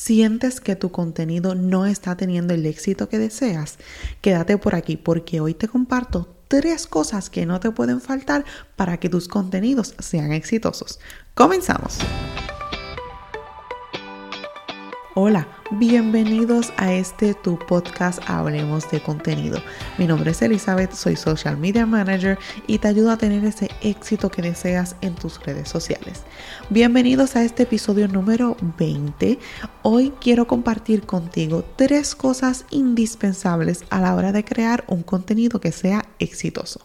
sientes que tu contenido no está teniendo el éxito que deseas, quédate por aquí porque hoy te comparto tres cosas que no te pueden faltar para que tus contenidos sean exitosos. Comenzamos. Hola, bienvenidos a este tu podcast Hablemos de contenido. Mi nombre es Elizabeth, soy Social Media Manager y te ayudo a tener ese éxito que deseas en tus redes sociales. Bienvenidos a este episodio número 20. Hoy quiero compartir contigo tres cosas indispensables a la hora de crear un contenido que sea exitoso.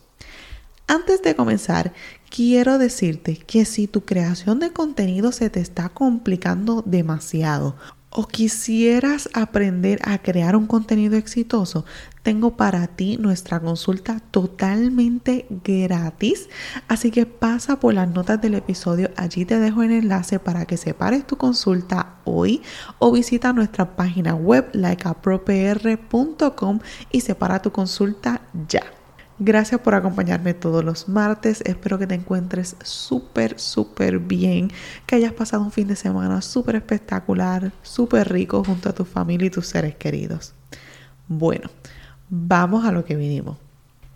Antes de comenzar, quiero decirte que si tu creación de contenido se te está complicando demasiado o quisieras aprender a crear un contenido exitoso, tengo para ti nuestra consulta totalmente gratis. Así que pasa por las notas del episodio. Allí te dejo el enlace para que separes tu consulta hoy o visita nuestra página web likeapropr.com y separa tu consulta ya. Gracias por acompañarme todos los martes. Espero que te encuentres súper, súper bien. Que hayas pasado un fin de semana súper espectacular, súper rico junto a tu familia y tus seres queridos. Bueno, vamos a lo que vinimos.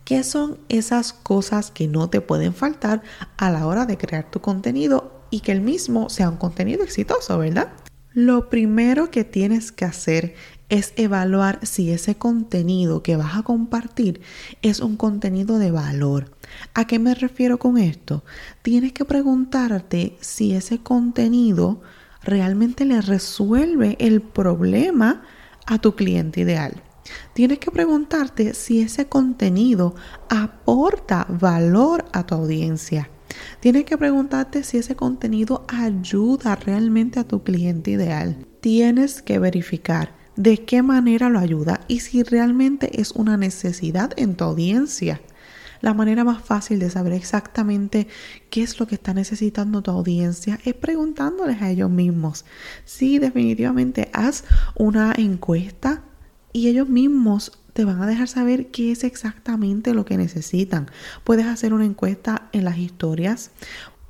¿Qué son esas cosas que no te pueden faltar a la hora de crear tu contenido y que el mismo sea un contenido exitoso, verdad? Lo primero que tienes que hacer es evaluar si ese contenido que vas a compartir es un contenido de valor. ¿A qué me refiero con esto? Tienes que preguntarte si ese contenido realmente le resuelve el problema a tu cliente ideal. Tienes que preguntarte si ese contenido aporta valor a tu audiencia. Tienes que preguntarte si ese contenido ayuda realmente a tu cliente ideal. Tienes que verificar de qué manera lo ayuda y si realmente es una necesidad en tu audiencia. La manera más fácil de saber exactamente qué es lo que está necesitando tu audiencia es preguntándoles a ellos mismos. Sí, definitivamente haz una encuesta y ellos mismos te van a dejar saber qué es exactamente lo que necesitan. Puedes hacer una encuesta en las historias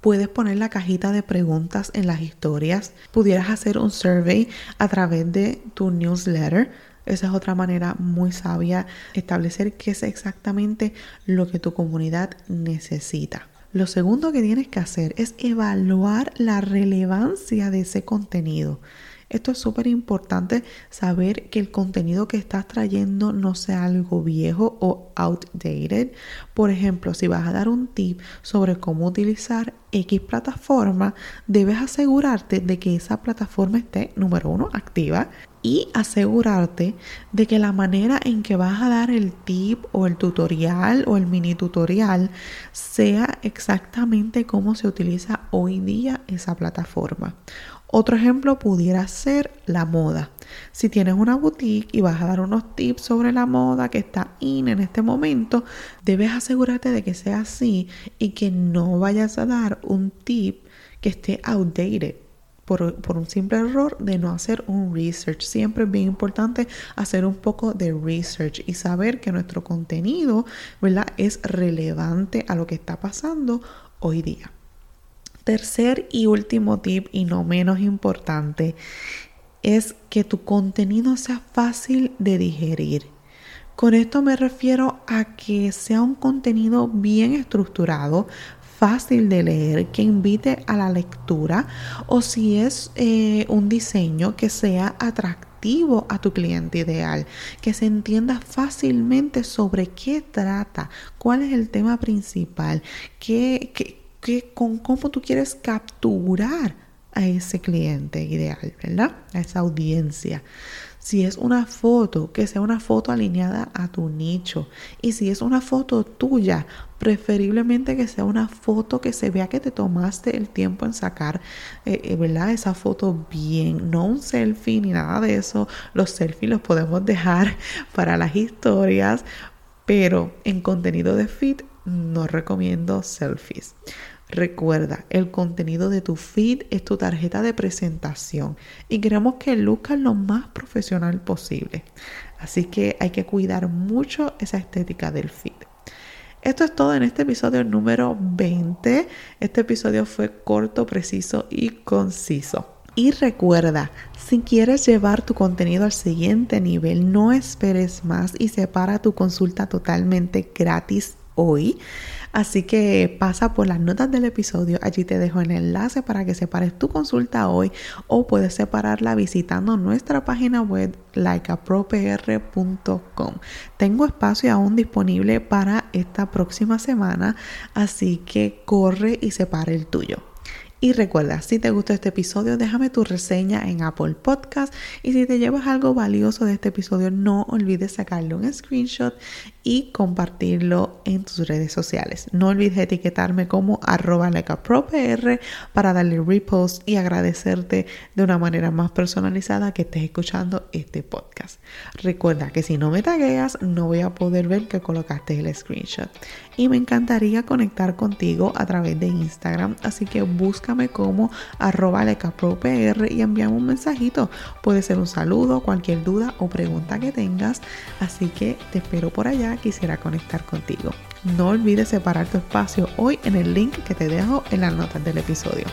Puedes poner la cajita de preguntas en las historias. Pudieras hacer un survey a través de tu newsletter. Esa es otra manera muy sabia, establecer qué es exactamente lo que tu comunidad necesita. Lo segundo que tienes que hacer es evaluar la relevancia de ese contenido. Esto es súper importante saber que el contenido que estás trayendo no sea algo viejo o outdated. Por ejemplo, si vas a dar un tip sobre cómo utilizar X plataforma, debes asegurarte de que esa plataforma esté, número uno, activa y asegurarte de que la manera en que vas a dar el tip o el tutorial o el mini tutorial sea exactamente cómo se utiliza hoy día esa plataforma. Otro ejemplo pudiera ser la moda. Si tienes una boutique y vas a dar unos tips sobre la moda que está in en este momento, debes asegurarte de que sea así y que no vayas a dar un tip que esté outdated. Por, por, un simple error de no hacer un research. Siempre es bien importante hacer un poco de research y saber que nuestro contenido ¿verdad? es relevante a lo que está pasando hoy día. Tercer y último tip, y no menos importante, es que tu contenido sea fácil de digerir. Con esto me refiero a que sea un contenido bien estructurado, fácil de leer, que invite a la lectura o si es eh, un diseño que sea atractivo a tu cliente ideal, que se entienda fácilmente sobre qué trata, cuál es el tema principal, qué, qué con cómo tú quieres capturar a ese cliente ideal, ¿verdad? A esa audiencia. Si es una foto, que sea una foto alineada a tu nicho. Y si es una foto tuya, preferiblemente que sea una foto que se vea que te tomaste el tiempo en sacar, eh, eh, ¿verdad? Esa foto bien, no un selfie ni nada de eso. Los selfies los podemos dejar para las historias, pero en contenido de feed no recomiendo selfies. Recuerda, el contenido de tu feed es tu tarjeta de presentación y queremos que luzca lo más profesional posible. Así que hay que cuidar mucho esa estética del feed. Esto es todo en este episodio número 20. Este episodio fue corto, preciso y conciso. Y recuerda, si quieres llevar tu contenido al siguiente nivel, no esperes más y separa tu consulta totalmente gratis hoy. Así que pasa por las notas del episodio, allí te dejo el enlace para que separes tu consulta hoy o puedes separarla visitando nuestra página web likeapropr.com. Tengo espacio aún disponible para esta próxima semana, así que corre y separa el tuyo. Y recuerda, si te gustó este episodio, déjame tu reseña en Apple Podcast. Y si te llevas algo valioso de este episodio, no olvides sacarle un screenshot y compartirlo en tus redes sociales. No olvides etiquetarme como arroba lecapropr para darle repost y agradecerte de una manera más personalizada que estés escuchando este podcast. Recuerda que si no me tagueas, no voy a poder ver que colocaste el screenshot. Y me encantaría conectar contigo a través de Instagram, así que búscame como arroba lecapropr y envíame un mensajito. Puede ser un saludo, cualquier duda o pregunta que tengas, así que te espero por allá quisiera conectar contigo. No olvides separar tu espacio hoy en el link que te dejo en las notas del episodio.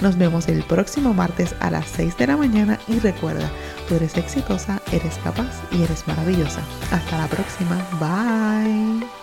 Nos vemos el próximo martes a las 6 de la mañana y recuerda, tú eres exitosa, eres capaz y eres maravillosa. Hasta la próxima. Bye.